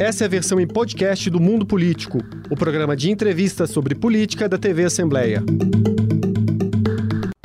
Essa é a versão em podcast do Mundo Político, o programa de entrevistas sobre política da TV Assembleia.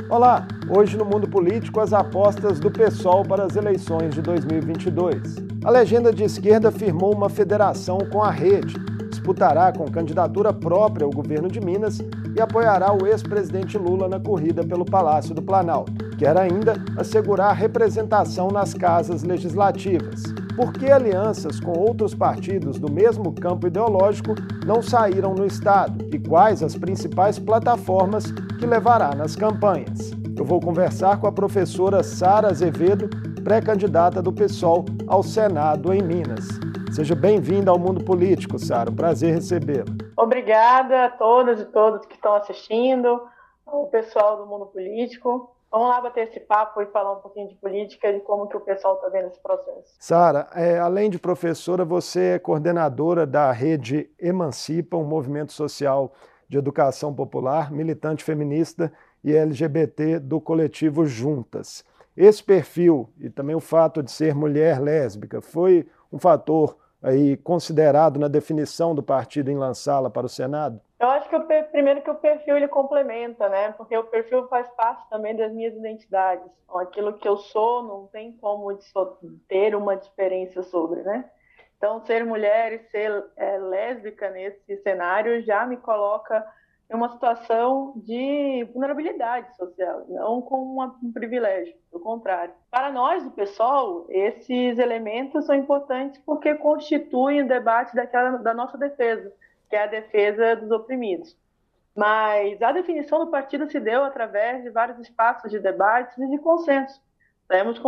Olá, hoje no Mundo Político as apostas do PSOL para as eleições de 2022. A legenda de esquerda firmou uma federação com a rede, disputará com candidatura própria ao governo de Minas e apoiará o ex-presidente Lula na corrida pelo Palácio do Planalto. Quer ainda assegurar representação nas casas legislativas. Por que alianças com outros partidos do mesmo campo ideológico não saíram no Estado? E quais as principais plataformas que levará nas campanhas? Eu vou conversar com a professora Sara Azevedo, pré-candidata do PSOL ao Senado em Minas. Seja bem-vinda ao Mundo Político, Sara. Um prazer recebê-la. Obrigada a todas e todos que estão assistindo, ao pessoal do Mundo Político. Vamos lá bater esse papo e falar um pouquinho de política e como que o pessoal está vendo esse processo. Sara, é, além de professora, você é coordenadora da rede Emancipa, um movimento social de educação popular, militante feminista e LGBT do coletivo Juntas. Esse perfil e também o fato de ser mulher lésbica foi um fator aí considerado na definição do partido em lançá-la para o Senado? Eu acho que o, primeiro que o perfil ele complementa, né? Porque o perfil faz parte também das minhas identidades. Então, aquilo que eu sou não tem como ter uma diferença sobre, né? Então, ser mulher e ser é, lésbica nesse cenário já me coloca em uma situação de vulnerabilidade social, não como um privilégio, pelo contrário. Para nós, do pessoal, esses elementos são importantes porque constituem o debate daquela, da nossa defesa, que é a defesa dos oprimidos. Mas a definição do partido se deu através de vários espaços de debates e de consenso. Temos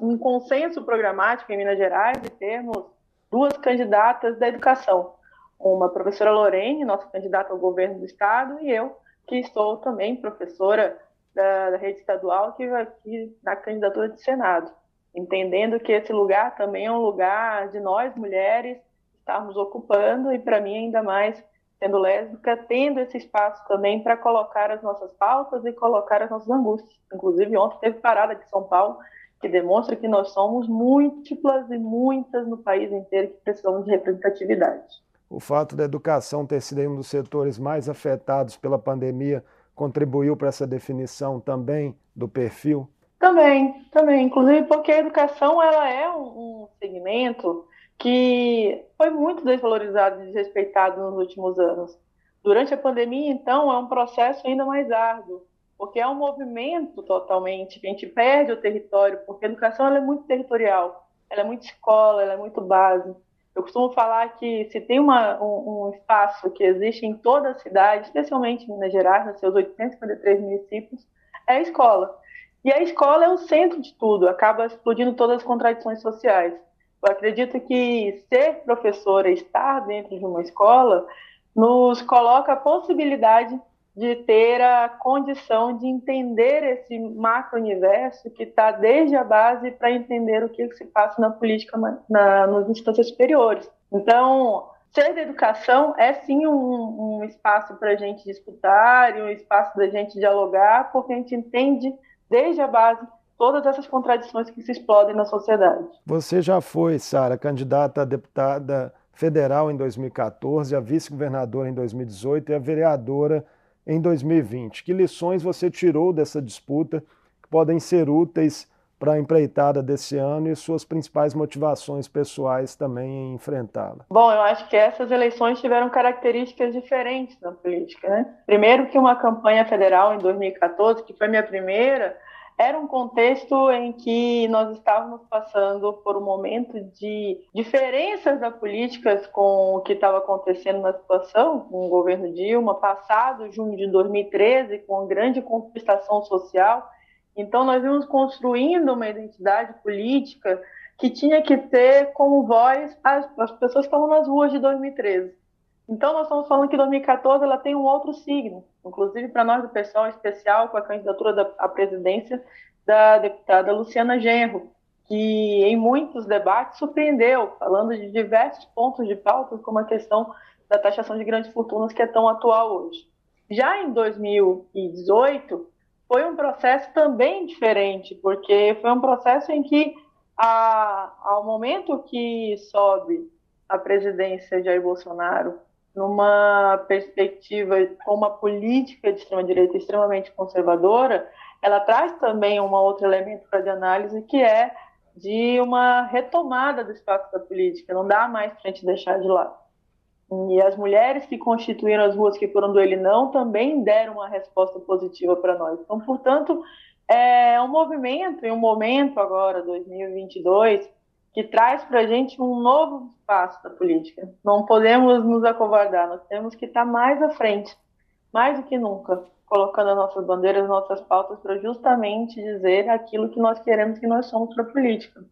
um consenso programático em Minas Gerais de termos duas candidatas da educação, uma professora Lorene, nossa candidata ao governo do estado, e eu, que estou também professora da, da rede estadual, que vai aqui na candidatura de Senado, entendendo que esse lugar também é um lugar de nós, mulheres, estarmos ocupando, e para mim ainda mais, sendo lésbica, tendo esse espaço também para colocar as nossas pautas e colocar as nossas angústias. Inclusive, ontem teve parada de São Paulo, que demonstra que nós somos múltiplas e muitas no país inteiro que precisamos de representatividade o fato da educação ter sido um dos setores mais afetados pela pandemia contribuiu para essa definição também do perfil? Também, também. Inclusive porque a educação ela é um, um segmento que foi muito desvalorizado e desrespeitado nos últimos anos. Durante a pandemia, então, é um processo ainda mais árduo, porque é um movimento totalmente que a gente perde o território, porque a educação ela é muito territorial, ela é muito escola, ela é muito base. Eu costumo falar que se tem uma, um, um, espaço que existe em toda a cidade, especialmente em Minas Gerais, nos seus 853 municípios, é a escola. E a escola é o centro de tudo, acaba explodindo todas as contradições sociais. Eu acredito que ser professora, estar dentro de uma escola, nos coloca a possibilidade de ter a condição de entender esse macro-universo que está desde a base para entender o que se passa na política na, nas instâncias superiores. Então, ser da educação é sim um, um espaço para a gente disputar e um espaço para a gente dialogar, porque a gente entende desde a base todas essas contradições que se explodem na sociedade. Você já foi, Sara, candidata a deputada federal em 2014, a vice-governadora em 2018 e a vereadora em 2020? Que lições você tirou dessa disputa que podem ser úteis para a empreitada desse ano e suas principais motivações pessoais também em enfrentá-la? Bom, eu acho que essas eleições tiveram características diferentes na política. Né? Primeiro que uma campanha federal em 2014, que foi minha primeira, era um contexto em que nós estávamos passando por um momento de diferenças da políticas com o que estava acontecendo na situação, com o governo Dilma, passado junho de 2013, com grande contestação social. Então, nós vimos construindo uma identidade política que tinha que ter como voz as, as pessoas que estavam nas ruas de 2013. Então, nós estamos falando que 2014 ela tem um outro signo, inclusive para nós do pessoal especial, com a candidatura da, à presidência da deputada Luciana Genro, que em muitos debates surpreendeu, falando de diversos pontos de pauta, como a questão da taxação de grandes fortunas, que é tão atual hoje. Já em 2018, foi um processo também diferente, porque foi um processo em que, a, ao momento que sobe a presidência de Jair Bolsonaro numa perspectiva com uma política de extrema-direita extremamente conservadora, ela traz também um outro elemento para de análise, que é de uma retomada do espaço da política. Não dá mais para a gente deixar de lado. E as mulheres que constituíram as ruas que foram do ele não também deram uma resposta positiva para nós. Então, portanto, é um movimento e um momento agora, 2022, que traz para a gente um novo espaço da política. Não podemos nos acovardar, nós temos que estar mais à frente, mais do que nunca, colocando as nossas bandeiras, as nossas pautas para justamente dizer aquilo que nós queremos que nós somos para a política.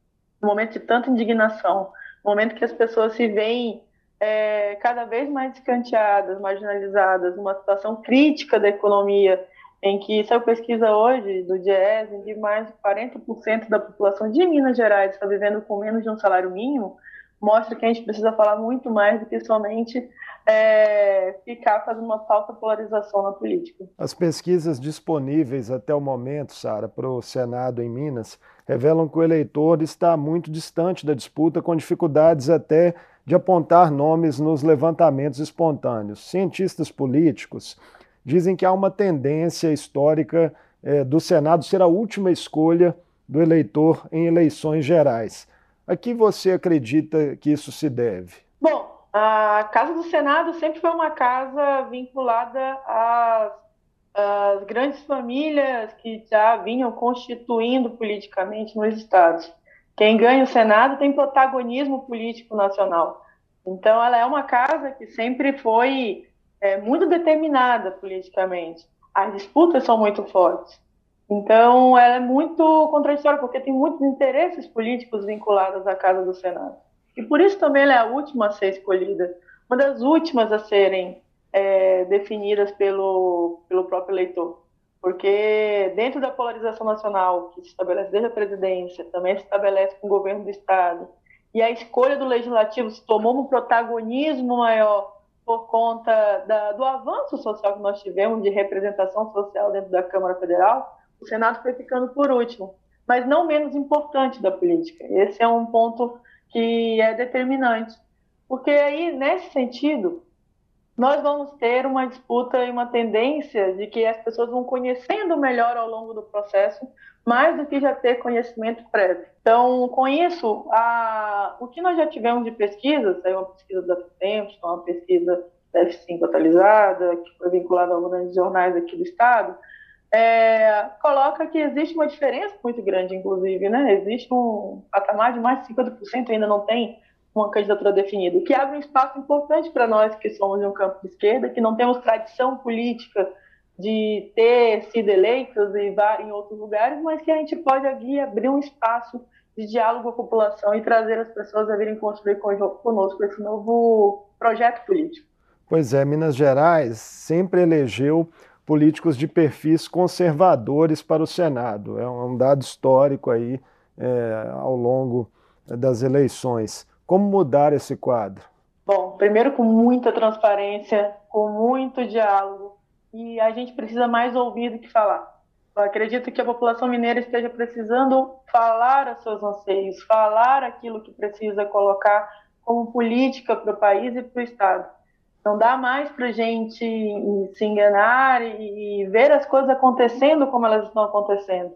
No momento de tanta indignação, no momento que as pessoas se veem é, cada vez mais escanteadas, marginalizadas, numa situação crítica da economia, em que saiu pesquisa hoje do DIES, em que mais de 40% da população de Minas Gerais está vivendo com menos de um salário mínimo, mostra que a gente precisa falar muito mais do que somente é, ficar fazendo uma falsa polarização na política. As pesquisas disponíveis até o momento, Sara, para o Senado em Minas, revelam que o eleitor está muito distante da disputa, com dificuldades até de apontar nomes nos levantamentos espontâneos. Cientistas políticos dizem que há uma tendência histórica é, do Senado ser a última escolha do eleitor em eleições gerais. A que você acredita que isso se deve? Bom, a Casa do Senado sempre foi uma casa vinculada às, às grandes famílias que já vinham constituindo politicamente nos estados. Quem ganha o Senado tem protagonismo político nacional. Então, ela é uma casa que sempre foi é, muito determinada politicamente. As disputas são muito fortes. Então, ela é muito contraditória, porque tem muitos interesses políticos vinculados à Casa do Senado. E por isso também ela é a última a ser escolhida, uma das últimas a serem é, definidas pelo, pelo próprio eleitor. Porque dentro da polarização nacional, que se estabelece desde a presidência, também se estabelece com o governo do Estado, e a escolha do legislativo se tomou um protagonismo maior por conta da, do avanço social que nós tivemos de representação social dentro da Câmara Federal, o Senado foi ficando por último, mas não menos importante da política. Esse é um ponto que é determinante, porque aí, nesse sentido, nós vamos ter uma disputa e uma tendência de que as pessoas vão conhecendo melhor ao longo do processo, mais do que já ter conhecimento prévio. Então, com isso, a, o que nós já tivemos de pesquisa, saiu uma pesquisa da Tempos, uma pesquisa da F5 atualizada, que foi vinculada a alguns jornais aqui do Estado, é, coloca que existe uma diferença muito grande, inclusive, né? Existe um patamar de mais de 50% ainda não tem uma candidatura definida, o que abre um espaço importante para nós que somos de um campo de esquerda, que não temos tradição política de ter sido eleitos e em outros lugares, mas que a gente pode aqui abrir um espaço de diálogo com a população e trazer as pessoas a virem construir conosco esse novo projeto político. Pois é, Minas Gerais sempre elegeu políticos de perfis conservadores para o Senado. É um dado histórico aí é, ao longo das eleições. Como mudar esse quadro? Bom, primeiro com muita transparência, com muito diálogo, e a gente precisa mais ouvir do que falar. Eu acredito que a população mineira esteja precisando falar os seus anseios, falar aquilo que precisa colocar como política para o país e para o Estado. Não dá mais para a gente se enganar e ver as coisas acontecendo como elas estão acontecendo.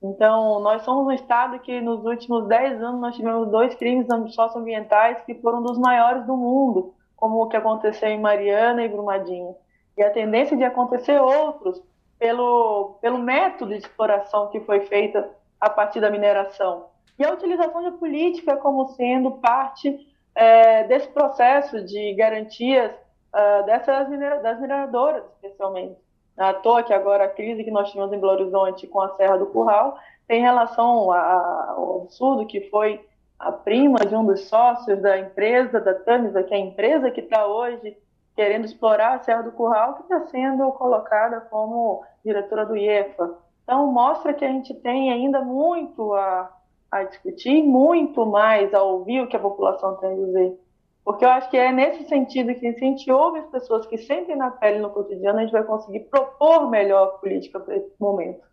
Então, nós somos um estado que nos últimos 10 anos nós tivemos dois crimes socioambientais que foram dos maiores do mundo, como o que aconteceu em Mariana e Brumadinho. E a tendência de acontecer outros pelo, pelo método de exploração que foi feita a partir da mineração. E a utilização da política como sendo parte é, desse processo de garantias uh, dessas minera das mineradoras, especialmente. À toa que agora a crise que nós tivemos em Belo Horizonte com a Serra do Curral tem relação ao absurdo que foi a prima de um dos sócios da empresa, da Tamisa, que é a empresa que está hoje querendo explorar a Serra do Curral, que está sendo colocada como diretora do IEFA. Então, mostra que a gente tem ainda muito a, a discutir, muito mais a ouvir o que a população tem a dizer. Porque eu acho que é nesse sentido que se a gente ouve as pessoas que sentem na pele no cotidiano, a gente vai conseguir propor melhor política para esse momento.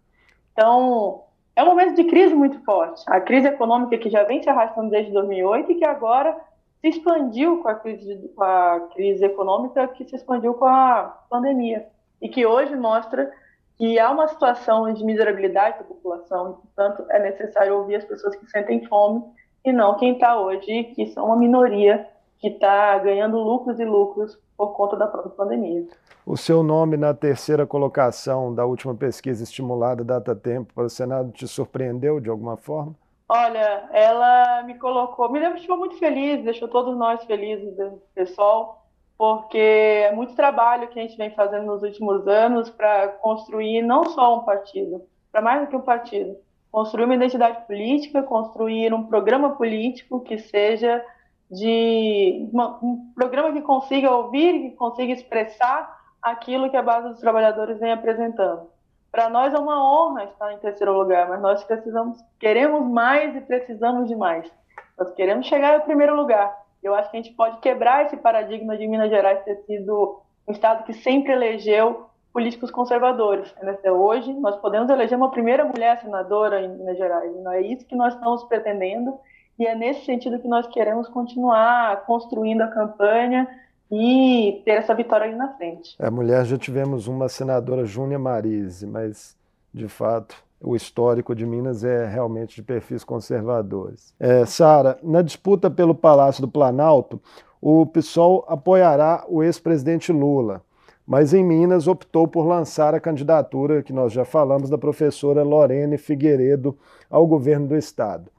Então, é um momento de crise muito forte. A crise econômica que já vem se arrastando desde 2008 e que agora se expandiu com a crise, com a crise econômica, que se expandiu com a pandemia, e que hoje mostra que há uma situação de miserabilidade da população, portanto, é necessário ouvir as pessoas que sentem fome e não quem está hoje, que são uma minoria que está ganhando lucros e lucros por conta da própria pandemia. O seu nome na terceira colocação da última pesquisa estimulada Data Tempo para o Senado te surpreendeu de alguma forma? Olha, ela me colocou, me deixou muito feliz, deixou todos nós felizes, pessoal, porque é muito trabalho que a gente vem fazendo nos últimos anos para construir não só um partido, para mais do que um partido, construir uma identidade política, construir um programa político que seja de uma, um programa que consiga ouvir, que consiga expressar aquilo que a base dos trabalhadores vem apresentando. Para nós é uma honra estar em terceiro lugar, mas nós precisamos, queremos mais e precisamos de mais. Nós queremos chegar ao primeiro lugar. Eu acho que a gente pode quebrar esse paradigma de Minas Gerais ter sido um estado que sempre elegeu políticos conservadores. Hoje nós podemos eleger uma primeira mulher senadora em Minas Gerais. Não é isso que nós estamos pretendendo e é nesse sentido que nós queremos continuar construindo a campanha e ter essa vitória ali na frente. É, mulher, já tivemos uma senadora, Júnia Marise, mas, de fato, o histórico de Minas é realmente de perfis conservadores. É, Sara, na disputa pelo Palácio do Planalto, o PSOL apoiará o ex-presidente Lula, mas em Minas optou por lançar a candidatura, que nós já falamos, da professora Lorene Figueiredo ao governo do estado.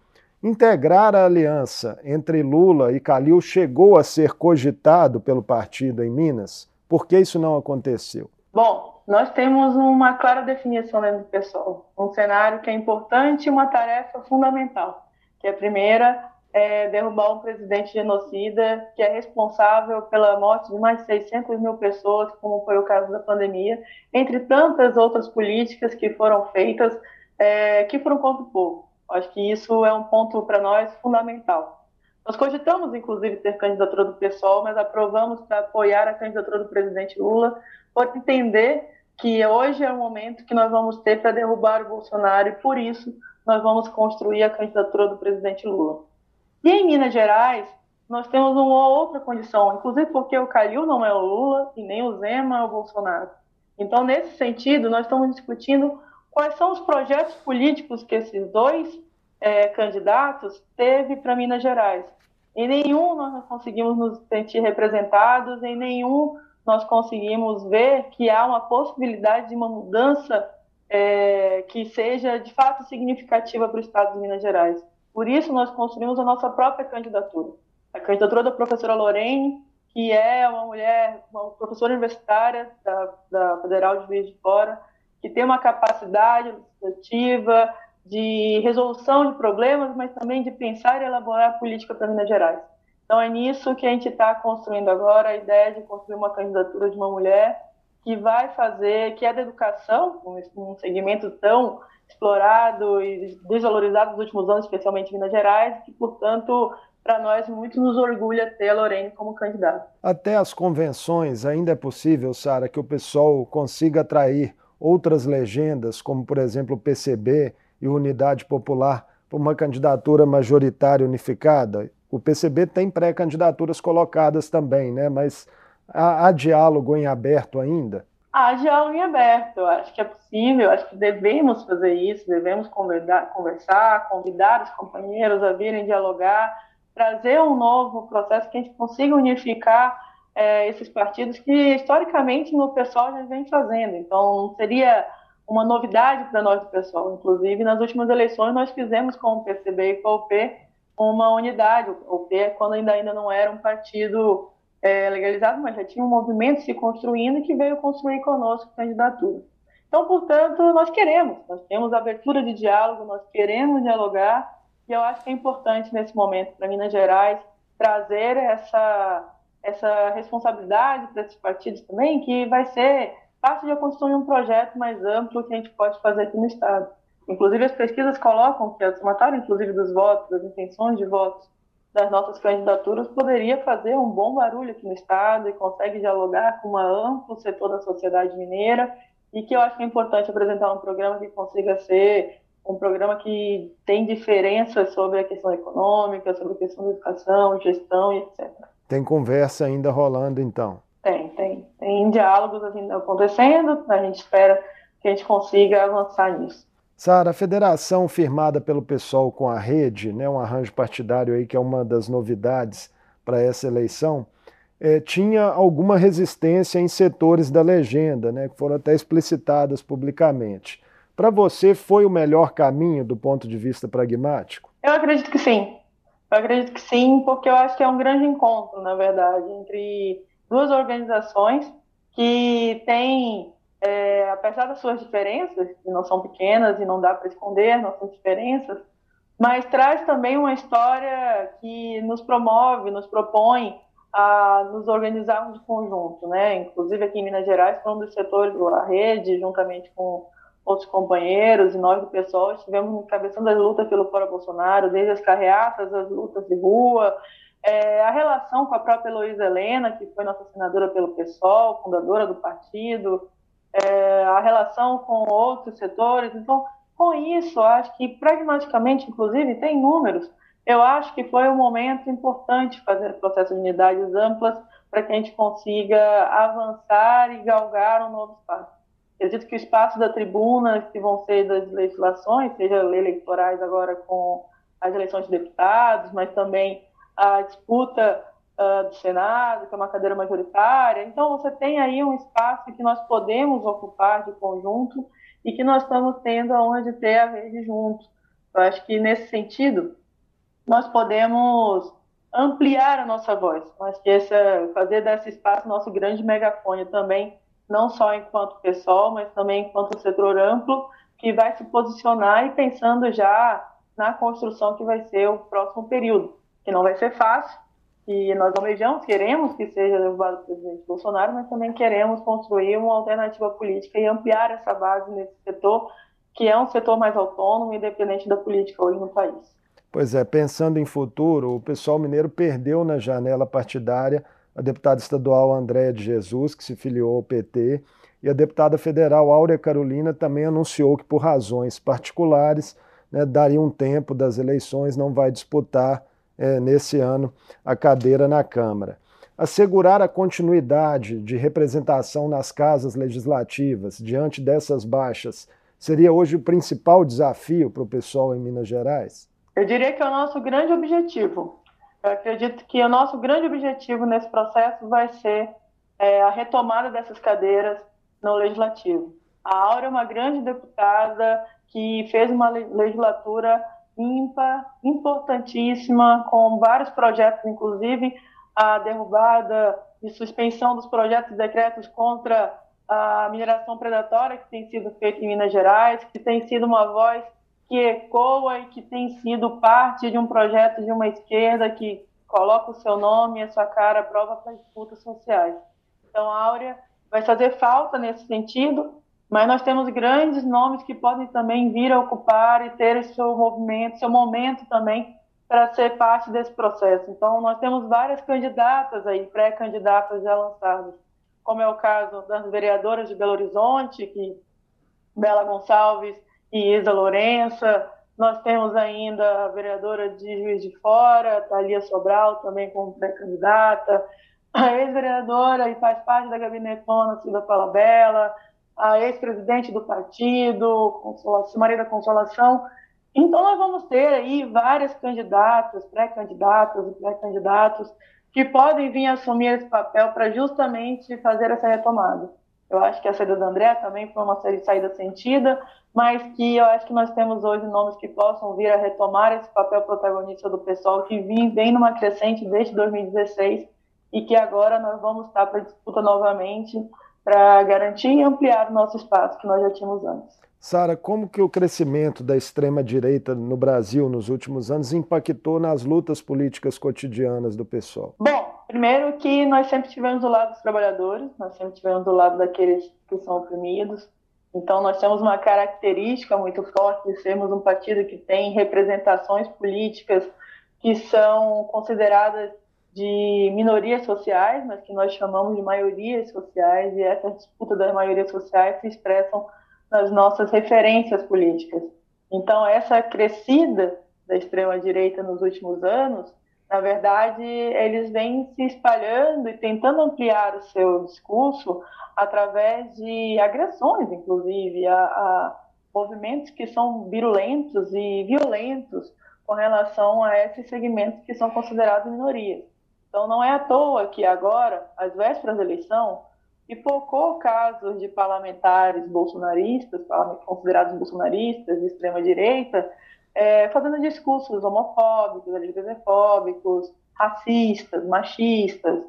Integrar a aliança entre Lula e Calil chegou a ser cogitado pelo partido em Minas? Por que isso não aconteceu? Bom, nós temos uma clara definição dentro do pessoal, um cenário que é importante e uma tarefa fundamental, que é a primeira é derrubar um presidente genocida que é responsável pela morte de mais de 600 mil pessoas, como foi o caso da pandemia, entre tantas outras políticas que foram feitas é, que foram contra o povo. Acho que isso é um ponto para nós fundamental. Nós cogitamos, inclusive, ter candidatura do PSOL, mas aprovamos para apoiar a candidatura do presidente Lula, por entender que hoje é o momento que nós vamos ter para derrubar o Bolsonaro e, por isso, nós vamos construir a candidatura do presidente Lula. E em Minas Gerais, nós temos uma outra condição, inclusive porque o Calil não é o Lula e nem o Zema é o Bolsonaro. Então, nesse sentido, nós estamos discutindo quais são os projetos políticos que esses dois é, candidatos teve para Minas Gerais. Em nenhum nós conseguimos nos sentir representados, em nenhum nós conseguimos ver que há uma possibilidade de uma mudança é, que seja de fato significativa para o Estado de Minas Gerais. Por isso, nós construímos a nossa própria candidatura. A candidatura da professora Lorene, que é uma mulher, uma professora universitária da, da Federal de Juiz de Fora, que tem uma capacidade legislativa, de resolução de problemas, mas também de pensar e elaborar política para Minas Gerais. Então é nisso que a gente está construindo agora a ideia de construir uma candidatura de uma mulher que vai fazer, que é da educação, um segmento tão explorado e desvalorizado nos últimos anos, especialmente em Minas Gerais, que portanto para nós muito nos orgulha ter a Lorene como candidata. Até as convenções ainda é possível, Sara, que o pessoal consiga atrair outras legendas, como por exemplo o PCB e Unidade Popular, para uma candidatura majoritária unificada? O PCB tem pré-candidaturas colocadas também, né? mas há, há diálogo em aberto ainda? Há diálogo em aberto, eu acho que é possível, acho que devemos fazer isso, devemos conversar, convidar os companheiros a virem dialogar, trazer um novo processo que a gente consiga unificar é, esses partidos que historicamente no pessoal já vem fazendo. Então, seria uma novidade para nós do pessoal. Inclusive, nas últimas eleições, nós fizemos com o PCB e com o UP uma unidade. O é quando ainda, ainda não era um partido é, legalizado, mas já tinha um movimento se construindo que veio construir conosco a candidatura. Então, portanto, nós queremos, nós temos abertura de diálogo, nós queremos dialogar, e eu acho que é importante nesse momento para Minas Gerais trazer essa, essa responsabilidade para esses partidos também, que vai ser parte de construir um projeto mais amplo que a gente pode fazer aqui no Estado. Inclusive, as pesquisas colocam que a somatória, inclusive, dos votos, das intenções de votos das nossas candidaturas, poderia fazer um bom barulho aqui no Estado e consegue dialogar com um amplo setor da sociedade mineira e que eu acho que é importante apresentar um programa que consiga ser um programa que tem diferenças sobre a questão econômica, sobre a questão da educação, gestão e etc. Tem conversa ainda rolando, então? Tem, tem. Tem diálogos ainda acontecendo, a gente espera que a gente consiga avançar nisso. Sara, a federação firmada pelo pessoal com a rede, né, um arranjo partidário aí que é uma das novidades para essa eleição, é, tinha alguma resistência em setores da legenda, né, que foram até explicitadas publicamente. Para você, foi o melhor caminho do ponto de vista pragmático? Eu acredito que sim. Eu acredito que sim, porque eu acho que é um grande encontro, na verdade, entre duas organizações que têm, é, apesar das suas diferenças, que não são pequenas e não dá para esconder nossas diferenças, mas traz também uma história que nos promove, nos propõe a nos organizarmos de conjunto, né? Inclusive aqui em Minas Gerais, foi um dos setores da rede, juntamente com outros companheiros e nós do pessoal estivemos encabeçando as lutas pelo Fora Bolsonaro, desde as carreatas, as lutas de rua, é, a relação com a própria Heloísa Helena, que foi nossa senadora pelo PSOL, fundadora do partido, é, a relação com outros setores. Então, com isso, acho que pragmaticamente, inclusive, tem números. Eu acho que foi um momento importante fazer processo de unidades amplas para que a gente consiga avançar e galgar um novo espaço. Acredito que o espaço da tribuna, que vão ser das legislações, seja eleitorais agora com as eleições de deputados, mas também a disputa uh, do Senado, que é uma cadeira majoritária. Então, você tem aí um espaço que nós podemos ocupar de conjunto e que nós estamos tendo a honra de ter a rede junto. Eu acho que, nesse sentido, nós podemos ampliar a nossa voz. Acho que esse, fazer desse espaço nosso grande megafone também, não só enquanto pessoal, mas também enquanto setor amplo, que vai se posicionar e pensando já na construção que vai ser o próximo período que não vai ser fácil, e nós almejamos, queremos que seja derrubado o presidente Bolsonaro, mas também queremos construir uma alternativa política e ampliar essa base nesse setor, que é um setor mais autônomo e independente da política hoje no país. Pois é, pensando em futuro, o pessoal mineiro perdeu na janela partidária a deputada estadual Andréa de Jesus, que se filiou ao PT, e a deputada federal Áurea Carolina também anunciou que, por razões particulares, né, daria um tempo das eleições, não vai disputar é, nesse ano a cadeira na Câmara. Assegurar a continuidade de representação nas casas legislativas diante dessas baixas seria hoje o principal desafio para o pessoal em Minas Gerais? Eu diria que é o nosso grande objetivo. Eu acredito que o nosso grande objetivo nesse processo vai ser é, a retomada dessas cadeiras no legislativo. A Aura é uma grande deputada que fez uma legislatura ímpar, importantíssima, com vários projetos, inclusive a derrubada e suspensão dos projetos e decretos contra a mineração predatória que tem sido feita em Minas Gerais, que tem sido uma voz que ecoa e que tem sido parte de um projeto de uma esquerda que coloca o seu nome e a sua cara à prova para disputas sociais. Então, a Áurea vai fazer falta nesse sentido, mas nós temos grandes nomes que podem também vir a ocupar e ter seu movimento, seu momento também para ser parte desse processo. Então, nós temos várias candidatas aí, pré-candidatas já lançadas, como é o caso das vereadoras de Belo Horizonte, que Bela Gonçalves Isa Lourença. Nós temos ainda a vereadora de Juiz de Fora, Thalia Sobral, também como pré-candidata. A ex-vereadora e faz parte da gabinetona Cida Palabella, a ex-presidente do partido, Maria da Consolação. Então, nós vamos ter aí várias candidatas, pré-candidatas e pré-candidatos que podem vir assumir esse papel para justamente fazer essa retomada. Eu acho que a saída da André também foi uma saída sentida, mas que eu acho que nós temos hoje nomes que possam vir a retomar esse papel protagonista do pessoal que vem, vem numa crescente desde 2016 e que agora nós vamos estar para disputa novamente para garantir e ampliar o nosso espaço que nós já tínhamos antes. Sara, como que o crescimento da extrema-direita no Brasil nos últimos anos impactou nas lutas políticas cotidianas do pessoal? Bom, primeiro que nós sempre estivemos do lado dos trabalhadores, nós sempre estivemos do lado daqueles que são oprimidos. Então, nós temos uma característica muito forte de sermos um partido que tem representações políticas que são consideradas de minorias sociais, mas que nós chamamos de maiorias sociais, e essa disputa das maiorias sociais se expressam nas nossas referências políticas. Então, essa crescida da extrema-direita nos últimos anos, na verdade, eles vêm se espalhando e tentando ampliar o seu discurso através de agressões, inclusive, a, a movimentos que são virulentos e violentos com relação a esses segmentos que são considerados minorias. Então, não é à toa que agora, às vésperas da eleição, pipocou casos de parlamentares bolsonaristas, considerados bolsonaristas, de extrema-direita, é, fazendo discursos homofóbicos, LGBTfóbicos, racistas, machistas.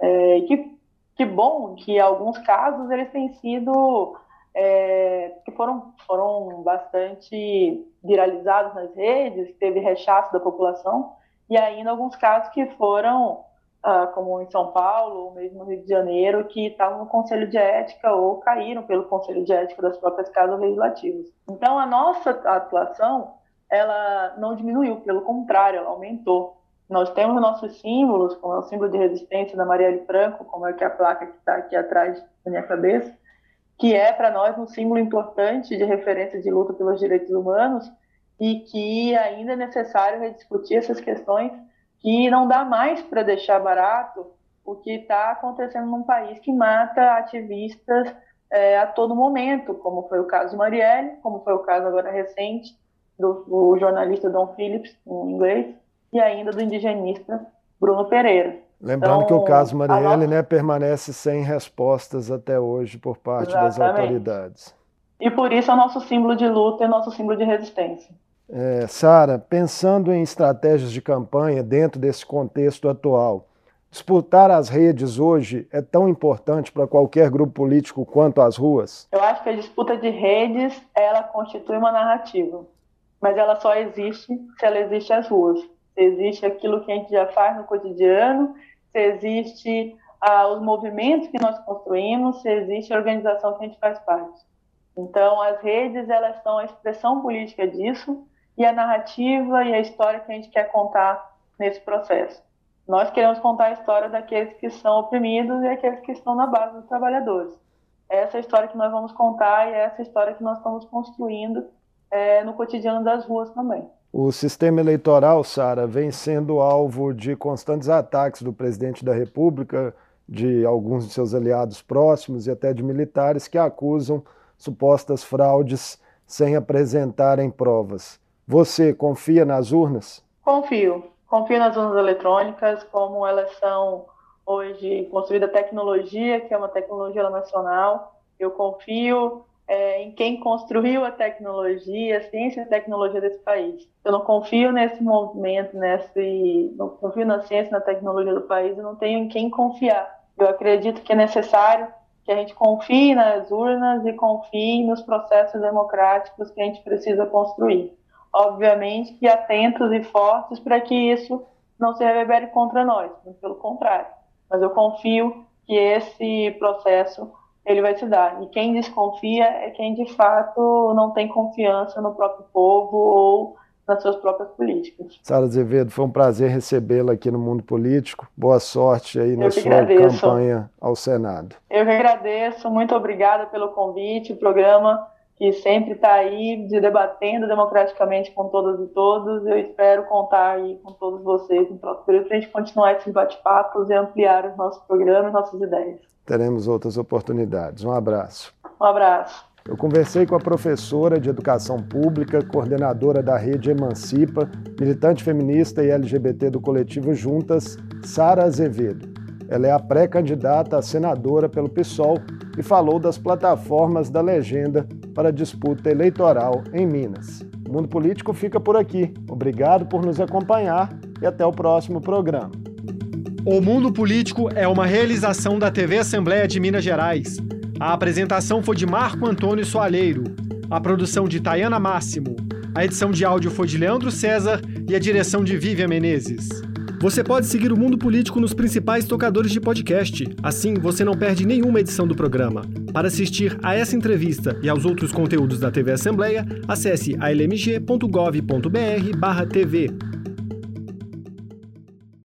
É, que, que bom que, alguns casos, eles têm sido é, que foram, foram bastante viralizados nas redes, teve rechaço da população, e ainda alguns casos que foram ah, como em São Paulo, ou mesmo no Rio de Janeiro, que estavam no Conselho de Ética ou caíram pelo Conselho de Ética das próprias casas legislativas. Então, a nossa atuação, ela não diminuiu, pelo contrário, ela aumentou. Nós temos nossos símbolos, como é o símbolo de resistência da Marielle Franco, como é que a placa que está aqui atrás da minha cabeça, que é para nós um símbolo importante de referência de luta pelos direitos humanos e que ainda é necessário rediscutir essas questões que não dá mais para deixar barato o que está acontecendo num país que mata ativistas é, a todo momento, como foi o caso de Marielle, como foi o caso agora recente do, do jornalista Don Phillips, em inglês, e ainda do indigenista Bruno Pereira. Lembrando então, que o caso Marielle nossa... né, permanece sem respostas até hoje por parte Exatamente. das autoridades. E por isso é o nosso símbolo de luta e nosso símbolo de resistência. É, Sara, pensando em estratégias de campanha dentro desse contexto atual, disputar as redes hoje é tão importante para qualquer grupo político quanto as ruas? Eu acho que a disputa de redes ela constitui uma narrativa, mas ela só existe se ela existe as ruas. Se existe aquilo que a gente já faz no cotidiano, se existe ah, os movimentos que nós construímos, se existe a organização que a gente faz parte. Então, as redes elas são a expressão política disso e a narrativa e a história que a gente quer contar nesse processo. Nós queremos contar a história daqueles que são oprimidos e aqueles que estão na base dos trabalhadores. Essa é a história que nós vamos contar e é essa história que nós estamos construindo é, no cotidiano das ruas também. O sistema eleitoral, Sara, vem sendo alvo de constantes ataques do presidente da República, de alguns de seus aliados próximos e até de militares que acusam supostas fraudes sem apresentarem provas. Você confia nas urnas? Confio. Confio nas urnas eletrônicas, como elas são hoje construída tecnologia, que é uma tecnologia nacional. Eu confio é, em quem construiu a tecnologia, a ciência e a tecnologia desse país. Eu não confio nesse movimento, nesse, não confio na ciência e na tecnologia do país, eu não tenho em quem confiar. Eu acredito que é necessário que a gente confie nas urnas e confie nos processos democráticos que a gente precisa construir obviamente que atentos e fortes para que isso não se reverbere contra nós, pelo contrário. Mas eu confio que esse processo ele vai se dar. E quem desconfia é quem de fato não tem confiança no próprio povo ou nas suas próprias políticas. Sara Azevedo, foi um prazer recebê-la aqui no Mundo Político. Boa sorte aí na sua agradeço. campanha ao Senado. Eu que agradeço, muito obrigada pelo convite. O programa que sempre está aí de debatendo democraticamente com todas e todos. Eu espero contar aí com todos vocês no próximo período para a gente continuar esses bate-papos e ampliar os nossos programas, nossas ideias. Teremos outras oportunidades. Um abraço. Um abraço. Eu conversei com a professora de Educação Pública, coordenadora da Rede Emancipa, militante feminista e LGBT do coletivo Juntas, Sara Azevedo. Ela é a pré-candidata a senadora pelo PSOL e falou das plataformas da legenda para a disputa eleitoral em Minas. O Mundo Político fica por aqui. Obrigado por nos acompanhar e até o próximo programa. O Mundo Político é uma realização da TV Assembleia de Minas Gerais. A apresentação foi de Marco Antônio Soalheiro, a produção de Tayana Máximo, a edição de áudio foi de Leandro César e a direção de Vivian Menezes. Você pode seguir o Mundo Político nos principais tocadores de podcast. Assim, você não perde nenhuma edição do programa. Para assistir a essa entrevista e aos outros conteúdos da TV Assembleia, acesse almg.gov.br/tv.